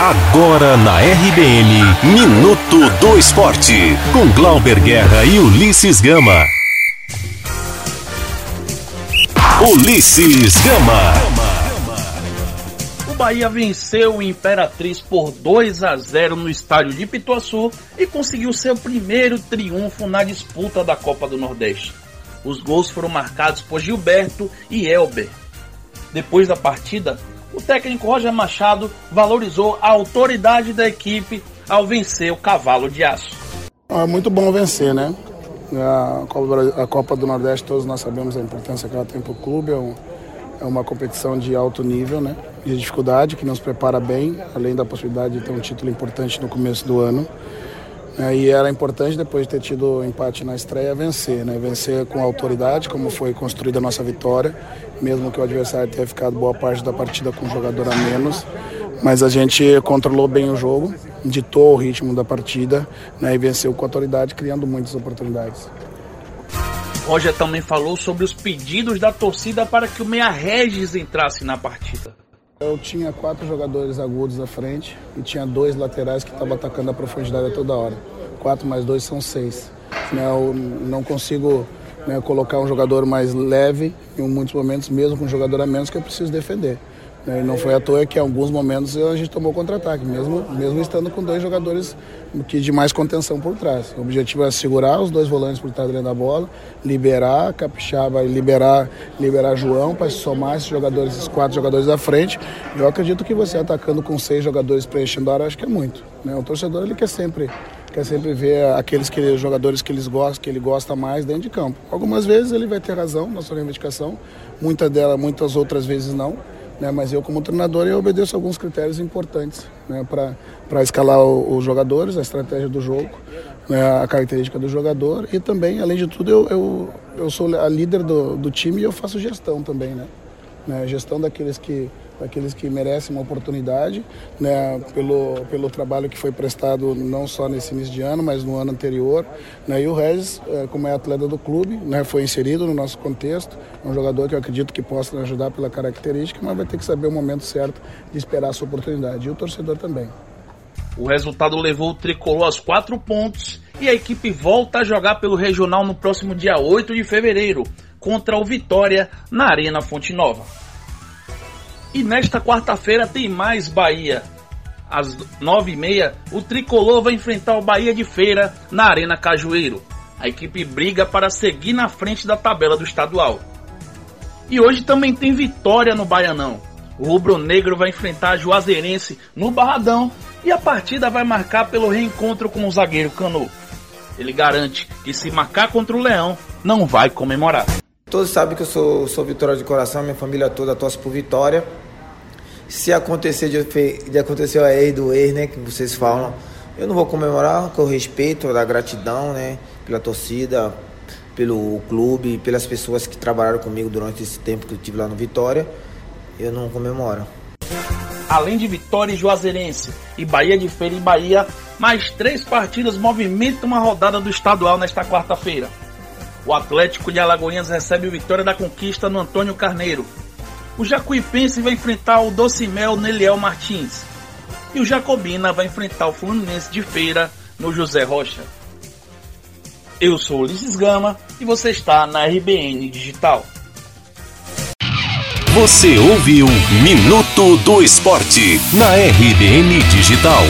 Agora na RBN, Minuto do Esporte, com Glauber Guerra e Ulisses Gama. Ulisses Gama. O Bahia venceu o Imperatriz por 2 a 0 no estádio de Pituaçu e conseguiu seu primeiro triunfo na disputa da Copa do Nordeste. Os gols foram marcados por Gilberto e Elber. Depois da partida, o técnico Roger Machado valorizou a autoridade da equipe ao vencer o cavalo de aço. É muito bom vencer, né? A Copa, a Copa do Nordeste, todos nós sabemos a importância que ela tem para o clube. É, é, uma competição de alto nível, né? De dificuldade, que nos prepara bem, além da possibilidade de ter um título importante no começo do ano. E era importante, depois de ter tido empate na estreia, vencer, né? Vencer com autoridade, como foi construída a nossa vitória, mesmo que o adversário tenha ficado boa parte da partida com um jogador a menos. Mas a gente controlou bem o jogo, ditou o ritmo da partida né? e venceu com autoridade, criando muitas oportunidades. Roger também falou sobre os pedidos da torcida para que o Meia Regis entrasse na partida. Eu tinha quatro jogadores agudos à frente e tinha dois laterais que estavam atacando a profundidade a toda hora. Quatro mais dois são seis. Né, eu não consigo né, colocar um jogador mais leve em muitos momentos, mesmo com um jogador a menos, que eu preciso defender. Né? E não foi à toa que em alguns momentos a gente tomou contra-ataque, mesmo, mesmo estando com dois jogadores que de mais contenção por trás. O objetivo é segurar os dois volantes por trás da bola, liberar Capixaba e liberar, liberar João para somar esses jogadores, esses quatro jogadores da frente. Eu acredito que você atacando com seis jogadores preenchendo a área, acho que é muito. Né? O torcedor ele quer sempre quer sempre ver aqueles que, jogadores que, eles gostam, que ele gosta mais dentro de campo. Algumas vezes ele vai ter razão na sua reivindicação, muitas delas, muitas outras vezes não. Né, mas eu, como treinador, eu obedeço alguns critérios importantes né, para escalar os jogadores, a estratégia do jogo, né, a característica do jogador. E também, além de tudo, eu, eu, eu sou a líder do, do time e eu faço gestão também. Né, né, gestão daqueles que daqueles que merecem uma oportunidade, né, pelo, pelo trabalho que foi prestado não só nesse início de ano, mas no ano anterior. Né, e o Regis, é, como é atleta do clube, né, foi inserido no nosso contexto, é um jogador que eu acredito que possa ajudar pela característica, mas vai ter que saber o momento certo de esperar a sua oportunidade. E o torcedor também. O resultado levou o tricolor aos quatro pontos e a equipe volta a jogar pelo regional no próximo dia 8 de fevereiro contra o Vitória na Arena Fonte Nova. E nesta quarta-feira tem mais Bahia. Às nove e meia, o Tricolor vai enfrentar o Bahia de Feira na Arena Cajueiro. A equipe briga para seguir na frente da tabela do estadual. E hoje também tem vitória no Baianão. O Rubro Negro vai enfrentar a Juazeirense no Barradão e a partida vai marcar pelo reencontro com o zagueiro Cano. Ele garante que se marcar contra o Leão, não vai comemorar. Todos sabem que eu sou, sou Vitória de coração, minha família toda torce por Vitória. Se acontecer de, de acontecer a ex do ex, né, que vocês falam, eu não vou comemorar com respeito, da gratidão, né, pela torcida, pelo clube, pelas pessoas que trabalharam comigo durante esse tempo que eu tive lá no Vitória. Eu não comemoro. Além de Vitória e Juazeirense e Bahia de Feira e Bahia, mais três partidas movimentam uma rodada do estadual nesta quarta-feira. O Atlético de Alagoinhas recebe o Vitória da Conquista no Antônio Carneiro. O Jacuipense vai enfrentar o Docimel Neliel Martins. E o Jacobina vai enfrentar o Fluminense de Feira no José Rocha. Eu sou Ulisses Gama e você está na RBN Digital. Você ouviu Minuto do Esporte na RBN Digital.